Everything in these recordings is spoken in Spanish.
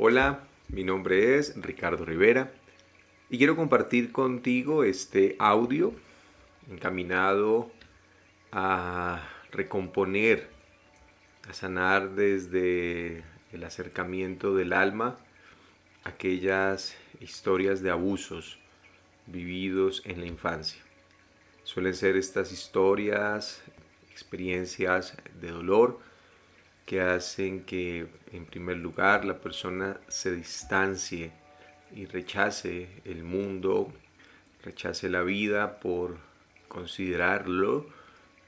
Hola, mi nombre es Ricardo Rivera y quiero compartir contigo este audio encaminado a recomponer, a sanar desde el acercamiento del alma aquellas historias de abusos vividos en la infancia. Suelen ser estas historias, experiencias de dolor, que hacen que en primer lugar la persona se distancie y rechace el mundo, rechace la vida por considerarlo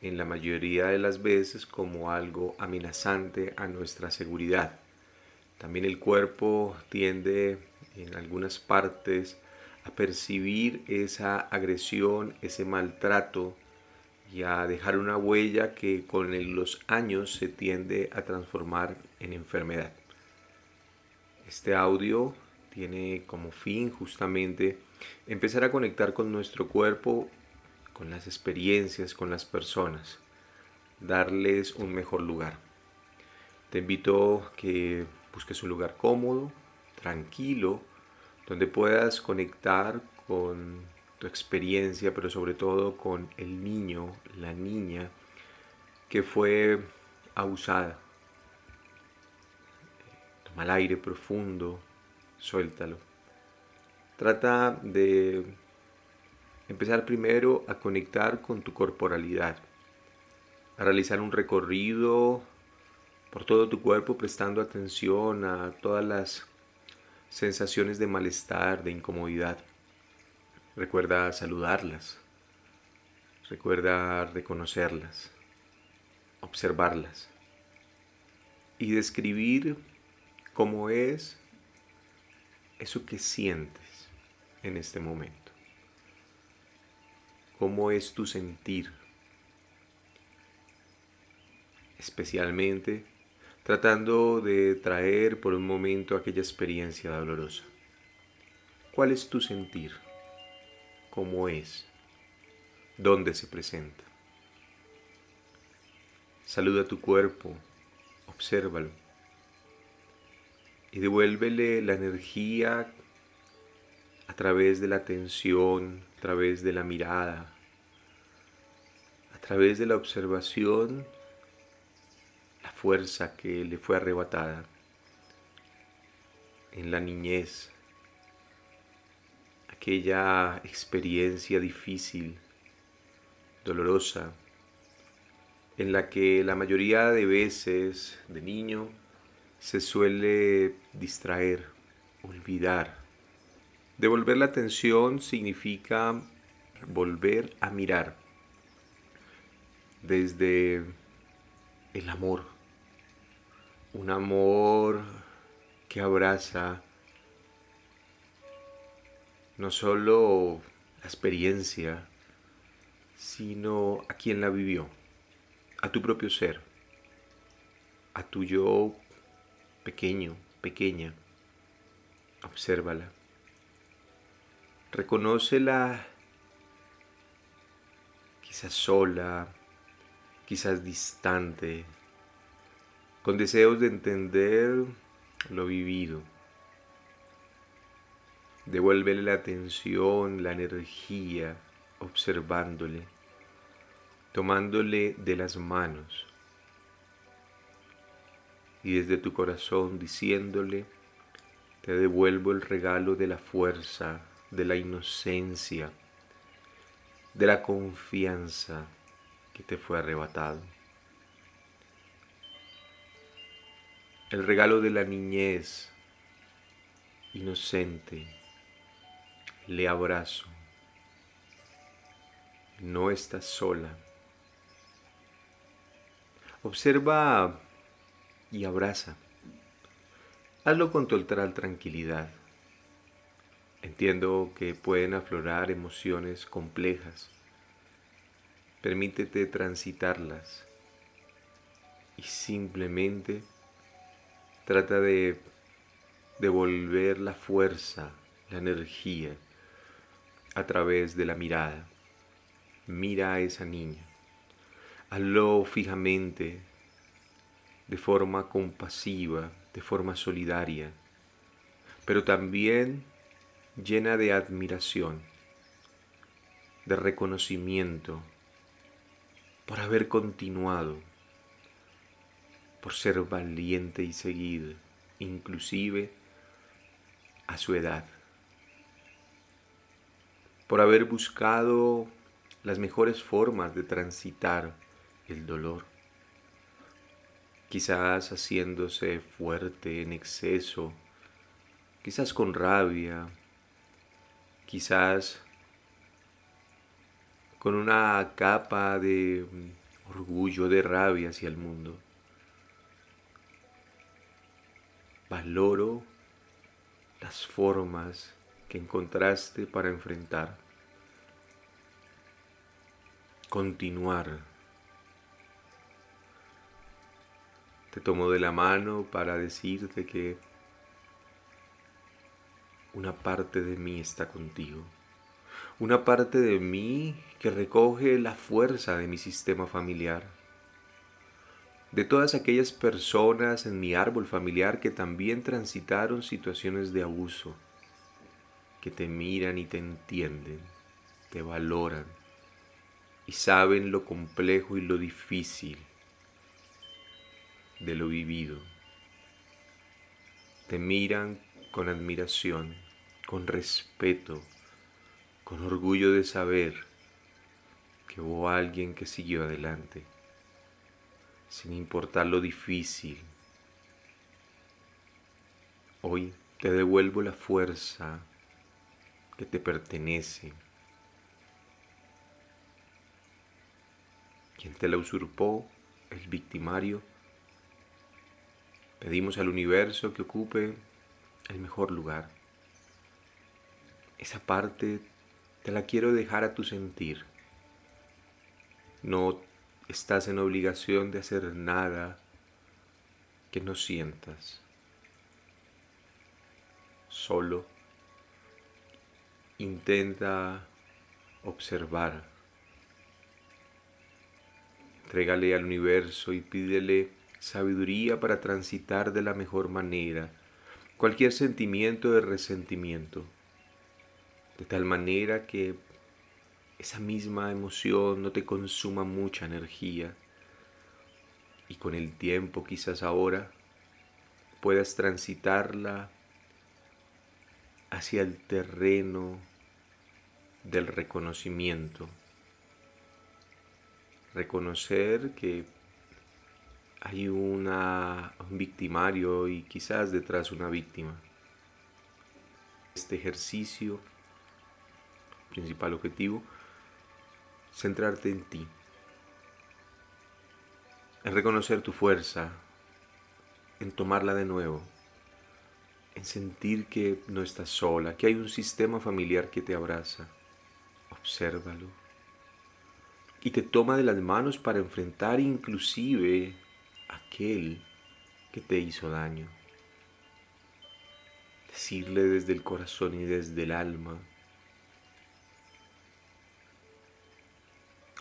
en la mayoría de las veces como algo amenazante a nuestra seguridad. También el cuerpo tiende en algunas partes a percibir esa agresión, ese maltrato y a dejar una huella que con los años se tiende a transformar en enfermedad. Este audio tiene como fin justamente empezar a conectar con nuestro cuerpo, con las experiencias, con las personas, darles un mejor lugar. Te invito a que busques un lugar cómodo, tranquilo, donde puedas conectar con tu experiencia, pero sobre todo con el niño, la niña que fue abusada. Toma el aire profundo, suéltalo. Trata de empezar primero a conectar con tu corporalidad, a realizar un recorrido por todo tu cuerpo prestando atención a todas las sensaciones de malestar, de incomodidad. Recuerda saludarlas. Recuerda reconocerlas, observarlas y describir cómo es eso que sientes en este momento. Cómo es tu sentir. Especialmente tratando de traer por un momento aquella experiencia dolorosa. ¿Cuál es tu sentir? Cómo es, dónde se presenta. Saluda tu cuerpo, obsérvalo y devuélvele la energía a través de la atención, a través de la mirada, a través de la observación, la fuerza que le fue arrebatada en la niñez, aquella experiencia difícil, dolorosa, en la que la mayoría de veces de niño se suele distraer, olvidar. Devolver la atención significa volver a mirar desde el amor, un amor que abraza, no solo la experiencia, sino a quien la vivió, a tu propio ser, a tu yo pequeño, pequeña. Obsérvala. Reconócela quizás sola, quizás distante, con deseos de entender lo vivido Devuélvele la atención, la energía, observándole, tomándole de las manos y desde tu corazón diciéndole, te devuelvo el regalo de la fuerza, de la inocencia, de la confianza que te fue arrebatado. El regalo de la niñez inocente, le abrazo. No estás sola. Observa y abraza. Hazlo con total tranquilidad. Entiendo que pueden aflorar emociones complejas. Permítete transitarlas y simplemente trata de devolver la fuerza, la energía a través de la mirada. Mira a esa niña. Hazlo fijamente, de forma compasiva, de forma solidaria. pero también llena de admiración, de reconocimiento por haber continuado, por ser valiente y seguido, inclusive a su edad, por haber buscado las mejores formas de transitar el dolor, quizás haciéndose fuerte en exceso, quizás con rabia, quizás con una capa de orgullo, de rabia hacia el mundo. Valoro las formas que encontraste para enfrentar, continuar. Te tomo de la mano para decirte que una parte de mí está contigo. Una parte de mí que recoge la fuerza de mi sistema familiar. De todas aquellas personas en mi árbol familiar que también transitaron situaciones de abuso, que te miran y te entienden, te valoran y saben lo complejo y lo difícil de lo vivido. Te miran con admiración, con respeto, con orgullo de saber que hubo alguien que siguió adelante, sin importar lo difícil. Hoy te devuelvo la fuerza que te pertenece. Quien te la usurpó, el victimario, pedimos al universo que ocupe el mejor lugar. Esa parte te la quiero dejar a tu sentir. No estás en obligación de hacer nada que no sientas. Solo intenta observar. Entrégale al universo y pídele sabiduría para transitar de la mejor manera cualquier sentimiento de resentimiento, de tal manera que esa misma emoción no te consuma mucha energía y con el tiempo quizás ahora puedas transitarla hacia el terreno del reconocimiento. Reconocer que hay una, un victimario y quizás detrás una víctima. Este ejercicio, principal objetivo, centrarte en ti, en reconocer tu fuerza, en tomarla de nuevo, en sentir que no estás sola, que hay un sistema familiar que te abraza. Obsérvalo. Y te toma de las manos para enfrentar inclusive aquel que te hizo daño. Decirle desde el corazón y desde el alma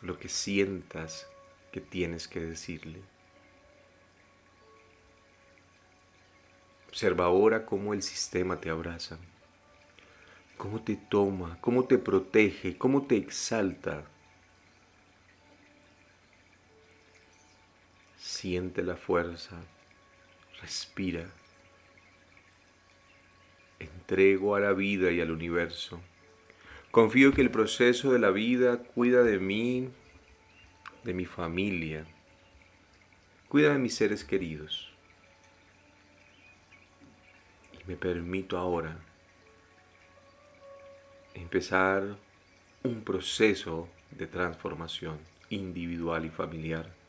lo que sientas que tienes que decirle. Observa ahora cómo el sistema te abraza, cómo te toma, cómo te protege, cómo te exalta Siente la fuerza, respira. Entrego a la vida y al universo. Confío que el proceso de la vida cuida de mí, de mi familia, cuida de mis seres queridos. Y me permito ahora empezar un proceso de transformación individual y familiar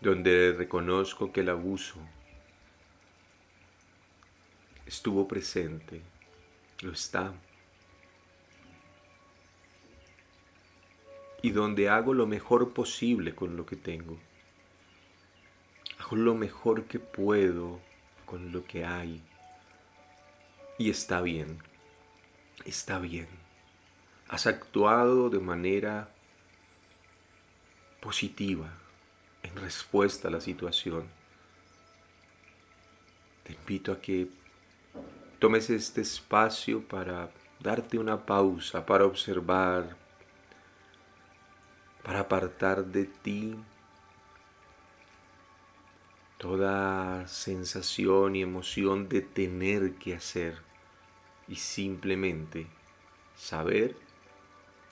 donde reconozco que el abuso estuvo presente, lo está, y donde hago lo mejor posible con lo que tengo. Hago lo mejor que puedo con lo que hay. Y está bien, está bien. Has actuado de manera positiva en respuesta a la situación. Te invito a que tomes este espacio para darte una pausa, para observar, para apartar de ti toda sensación y emoción de tener que hacer y simplemente saber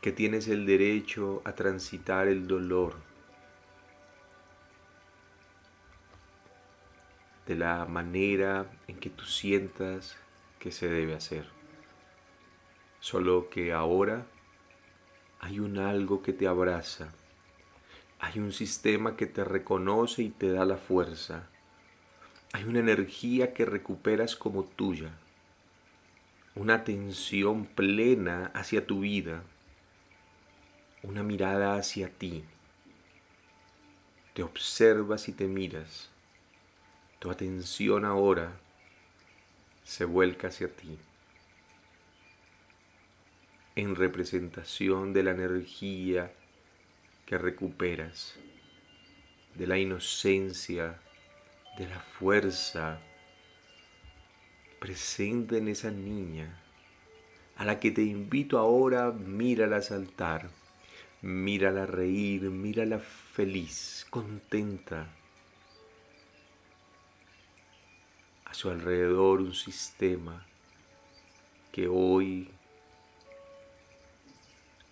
que tienes el derecho a transitar el dolor de la manera en que tú sientas que se debe hacer. Solo que ahora hay un algo que te abraza, hay un sistema que te reconoce y te da la fuerza, hay una energía que recuperas como tuya, una atención plena hacia tu vida, una mirada hacia ti. Te observas y te miras. Tu atención ahora se vuelca hacia ti en representación de la energía que recuperas, de la inocencia, de la fuerza presente en esa niña, a la que te invito ahora, mírala saltar, mírala reír, mírala feliz, contenta. A su alrededor un sistema que hoy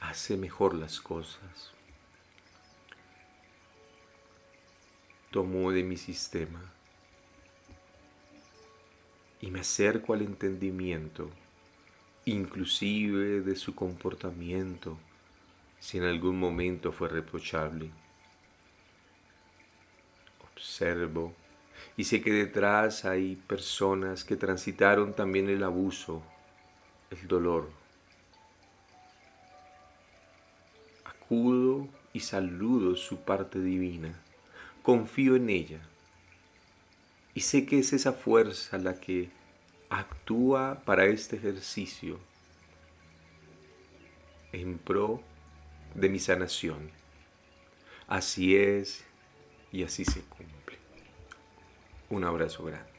hace mejor las cosas. Tomo de mi sistema y me acerco al entendimiento, inclusive de su comportamiento, si en algún momento fue reprochable. Observo y sé que detrás hay personas que transitaron también el abuso, el dolor, y saludo su parte divina. Confío en ella. Y sé que es esa fuerza la que actúa para este ejercicio en pro de mi sanación. Así es y así se cumple. Un abrazo grande.